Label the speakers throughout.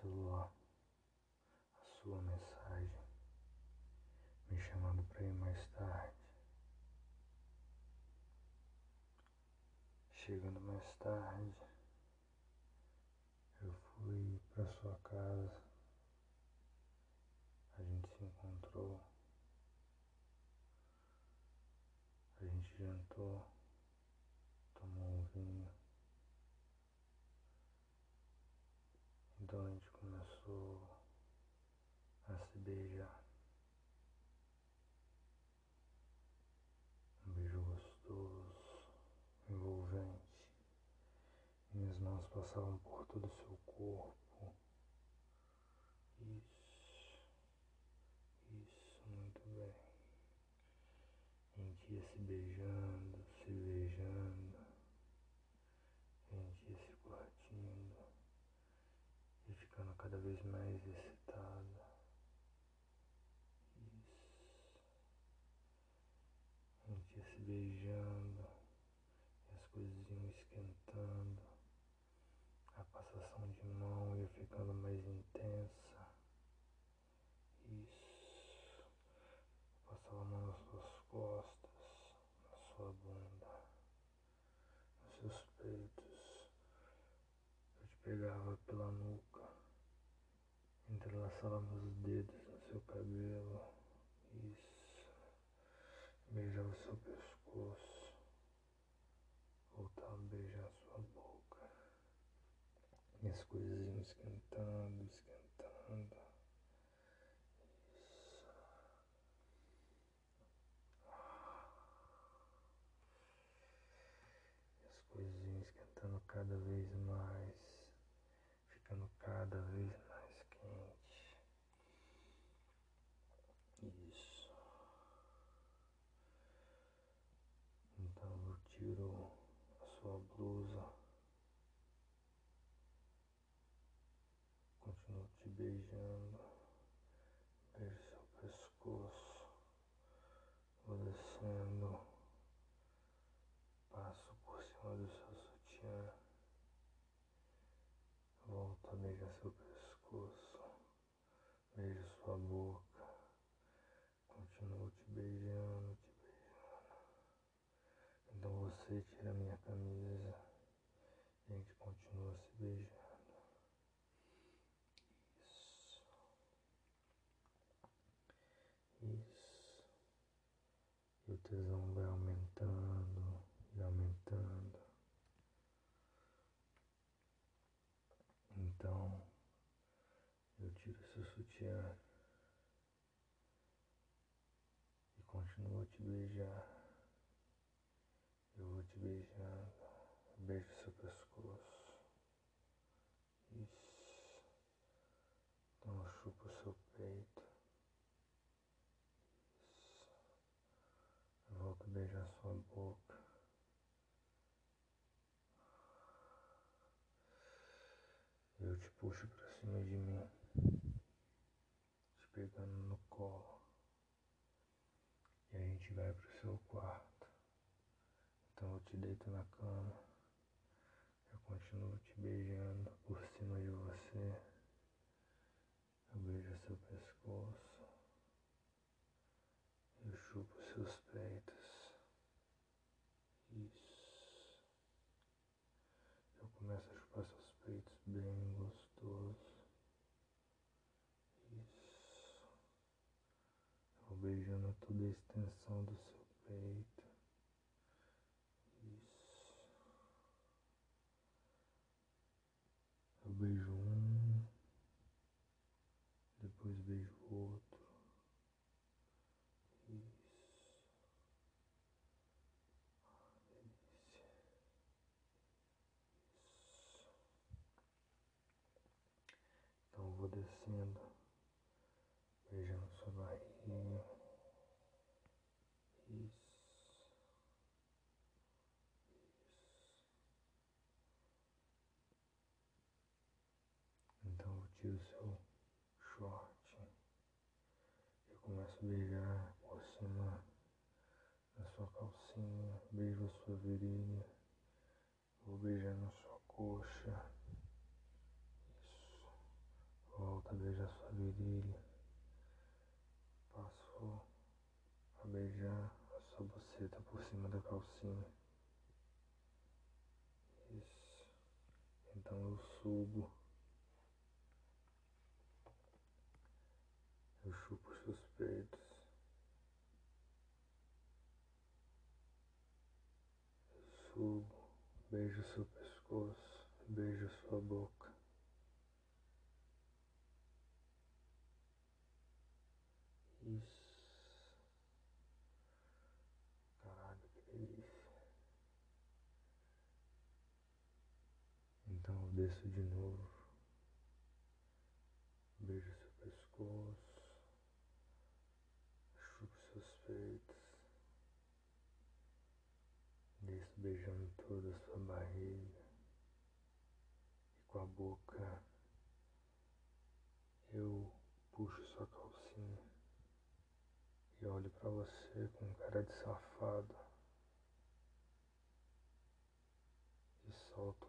Speaker 1: Celular. A sua mensagem me chamando para ir mais tarde. Chegando mais tarde, eu fui para sua casa. A gente se encontrou. A gente jantou, tomou um vinho. Então a gente começou a se beijar. Um beijo gostoso, envolvente. Passavam por todo o seu corpo. Isso, isso, muito bem. A gente ia se beijando, se beijando. A gente ia se curtindo e ficando cada vez mais excitada. Isso. A gente ia se beijando e as coisas iam esquentando. A passação de mão ia ficando mais intensa. Isso. Passava a mão nas suas costas, na sua bunda, nos seus peitos. Eu te pegava pela nuca, entrelaçava meus dedos no seu cabelo. Isso. Beijava o seu pescoço. Voltava a beijar a sua boca. E as coisas iam esquentando, esquentando. Isso. E as coisas iam esquentando cada vez mais, ficando cada vez mais quente. Isso. Então eu tiro a sua blusa, continuo te beijando, beijo seu pescoço, vou descendo, passo por cima do seu sutiã, volto a beijar seu pescoço, beijo sua boca, continuo te beijando, te beijando. Então você tira minha camisa e a gente continua se beijando. Isso. Isso. E o tesão vai aumentando e aumentando. Então eu tiro seu sutiã e continuo a te beijar. Eu vou te beijando, beijo seu pescoço. Isso. Então eu chupo o seu peito. Isso. Eu volto a beijar sua boca. Eu te puxo pra cima de mim, te pegando no colo. E a gente vai pro seu quarto. Então eu te deito na cama. toda a extensão do seu peito. Isso. Eu beijo um, depois beijo outro. Isso. Ah, delícia. Isso. Então vou descendo. o seu short e começo a beijar por cima da sua calcinha, beijo a sua virilha, vou beijar na sua coxa. Por seus peitos, Subo, beijo seu pescoço, beijo sua boca. boca, eu puxo sua calcinha e olho para você com cara de safado. E solto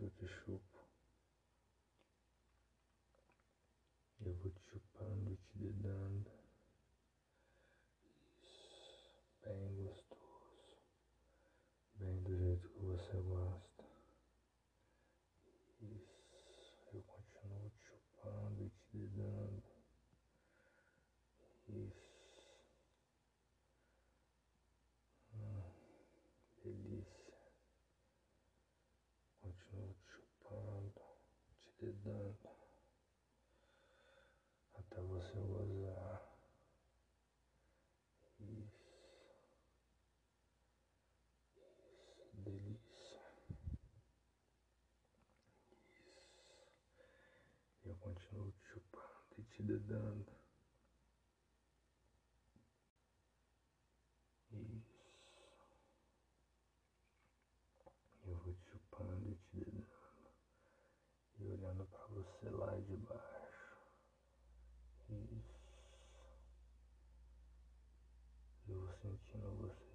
Speaker 1: тут еще Dando até você gozar. Isso. Isso, delícia. Isso. Eu continuo te chupando e te dedando. Lá de baixo. Isso. Eu vou sentindo você.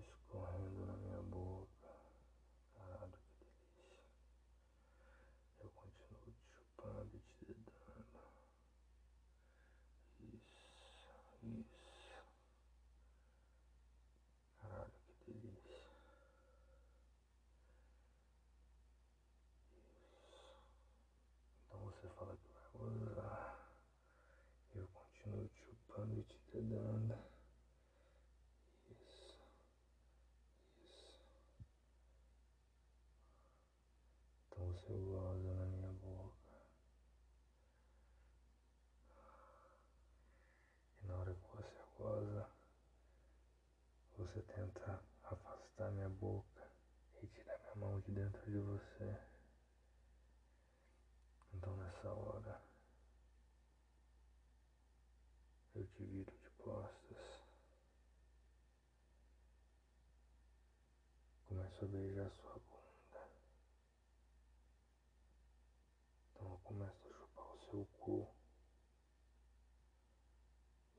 Speaker 1: Você tenta afastar minha boca e tirar minha mão de dentro de você. Então nessa hora eu te viro de costas. Começo a beijar sua bunda. Então eu começo a chupar o seu cu.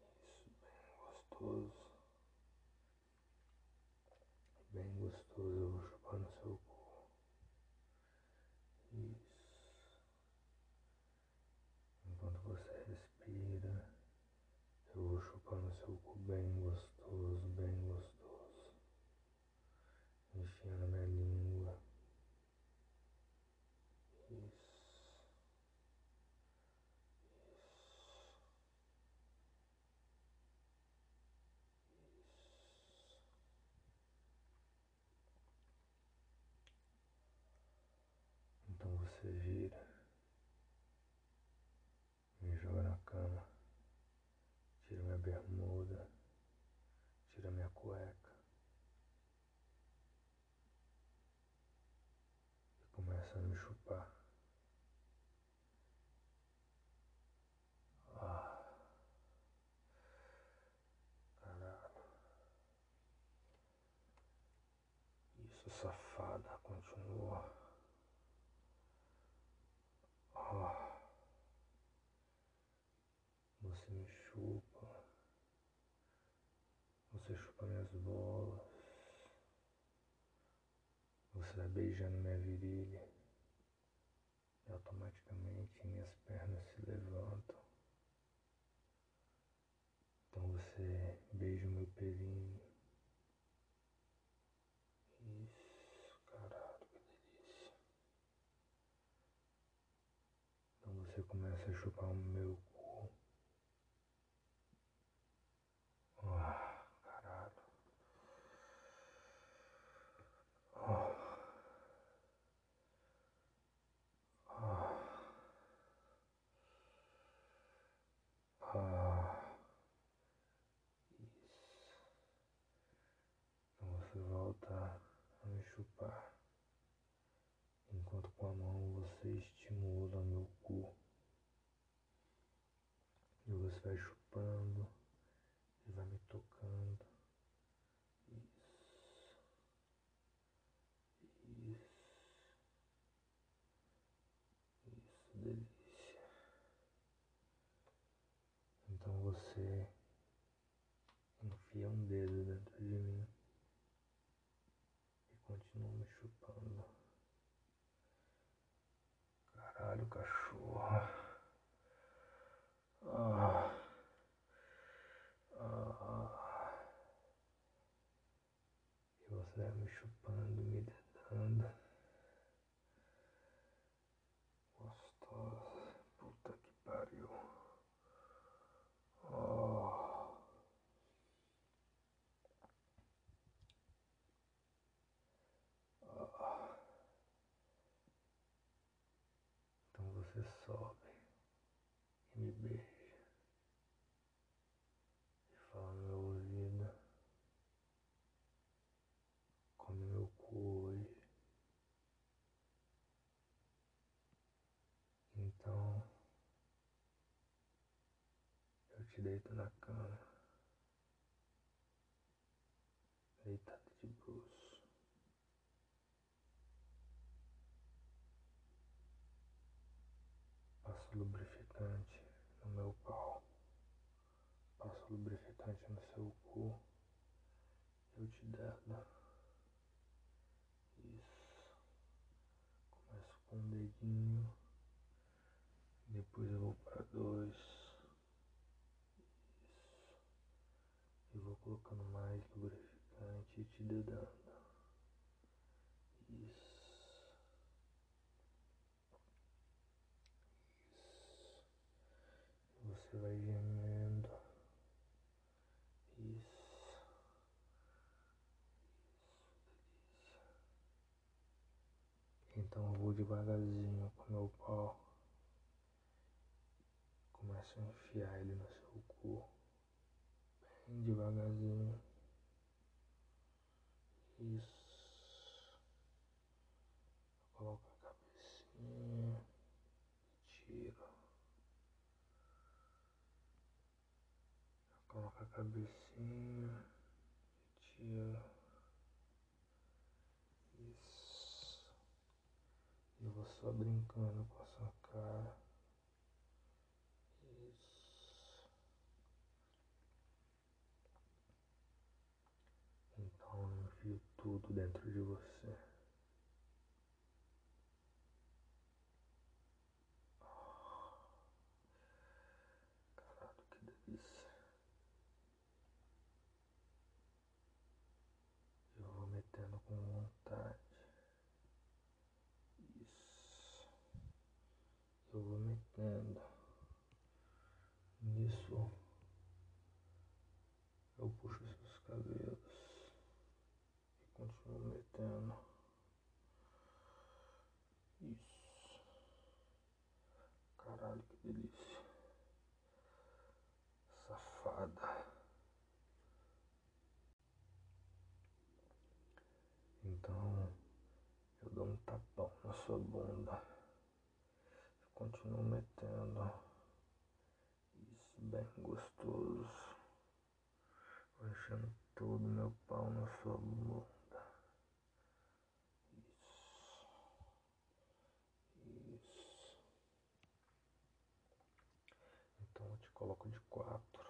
Speaker 1: Isso, bem gostoso. Bem gostoso, eu vou chupar no seu cu. Isso. Enquanto você respira, eu vou chupar no seu cu bem gostoso, bem gostoso. Enfiando a minha língua. Isso. Então você vira, me joga na cama, tira minha bermuda, tira minha cueca e começa a me chupar. Ah, caralho. Isso, safada, continua. Ah, você me chupa, você chupa minhas bolas, você vai beijando minha virilha e automaticamente minhas pernas se levantam. Então você beija o meu períneo. Isso, caralho, que delícia. Então você começa a chupar o meu cu. Ah, caralho. Ah. Ah. Ah. Isso. Então você volta a me chupar. Enquanto com a mão você estimula meu cu. E você vai chupando e vai me tocando. Isso. Isso. Isso, delícia. Então você enfia um dedo dentro de mim e continua me chupando. Caralho, cachorro. Ah. Ah. E você vai me chupando, me dedando. Gostosa. Puta que pariu. Oh. Ah. Então você sobe e me beija e fala no meu ouvido, come meu cu hoje. Então deito na cama, deitado de bruço. Passo lubrificante no meu pau. Passo lubrificante no seu cu. Eu te dedo. Isso. Começo com um dedinho. Depois eu vou para dois. Isso. E vou colocando mais lubrificante e te dedando. Isso. Isso. Você vai gemendo. Isso. Isso. Então eu vou devagarzinho com meu pau. Começo a enfiar ele no seu devagarzinho. Isso. Coloca a cabecinha. Tira. Coloca a cabecinha. Tira. Isso. E eu vou só brincando com a sua cara. Então eu dou um tapão na sua bunda Continuo metendo. Isso, bem gostoso. Vou enchendo todo meu pau na sua bunda. Isso. Isso. Então eu te coloco de quatro.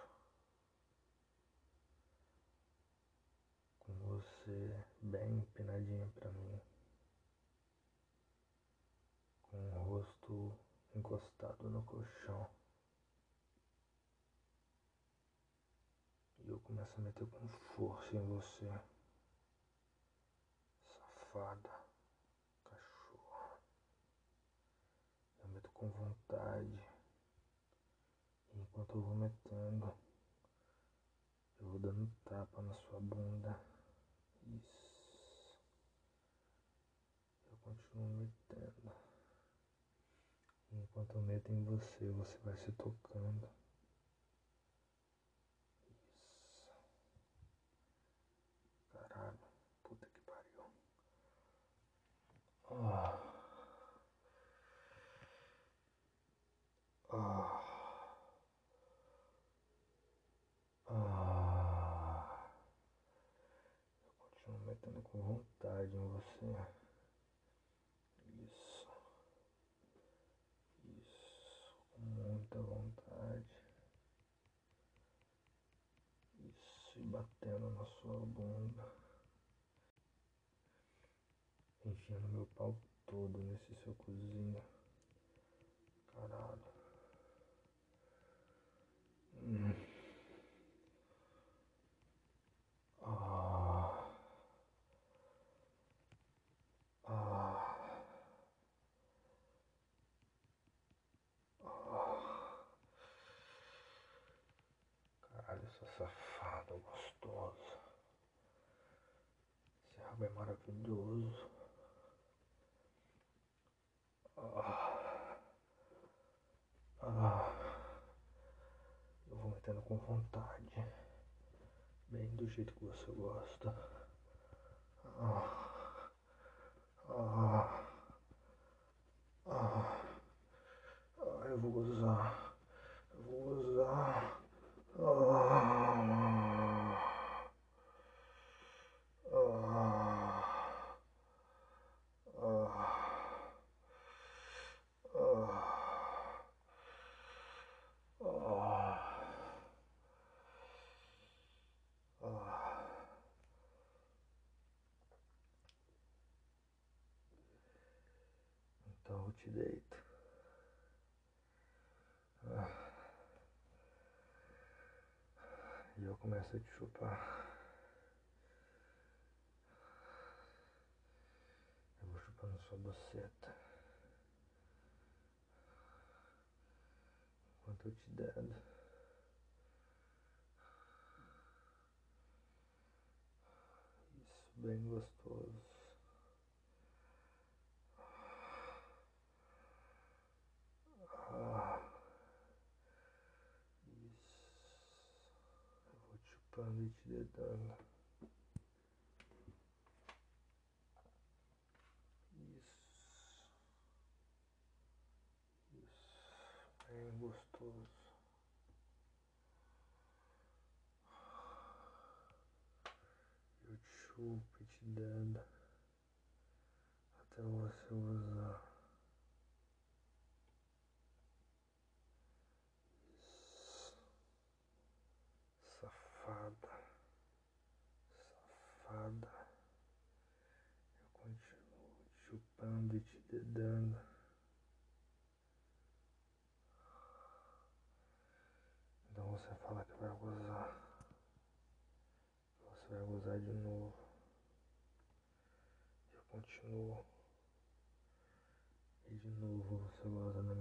Speaker 1: Com você bem empinadinha pra mim. Com o rosto encostado no colchão. E eu começo a meter com força em você. Safada. Cachorro. Eu meto com vontade. E enquanto eu vou metendo, eu vou dando tapa na sua bunda. Isso. Eu continuo metendo. Meto em você, você vai se tocando. Isso. Caralho. Puta que pariu. Ah. Ah. Ah. Eu continuo metendo com vontade em você. muita vontade. Isso, e batendo na sua bunda. Enfiando meu pau todo nesse seu cozinho. Caralho. Hum. Ah. Ah. safado, gostoso. Esse rabo é maravilhoso. Ah. Ah. Eu vou metendo com vontade. Bem do jeito que você gosta. Ah. Ah. Ah. ah eu vou gozar. Eu vou gozar. Ah. Eu te deito. Ah. E eu começo a te chupar. Eu vou chupando sua boceta. Enquanto eu te dedo. Isso, bem gostoso. gente dedava. Isso. Isso. É gostoso. Eu te chupo te dando até você usar. de novo. E de novo, você volta na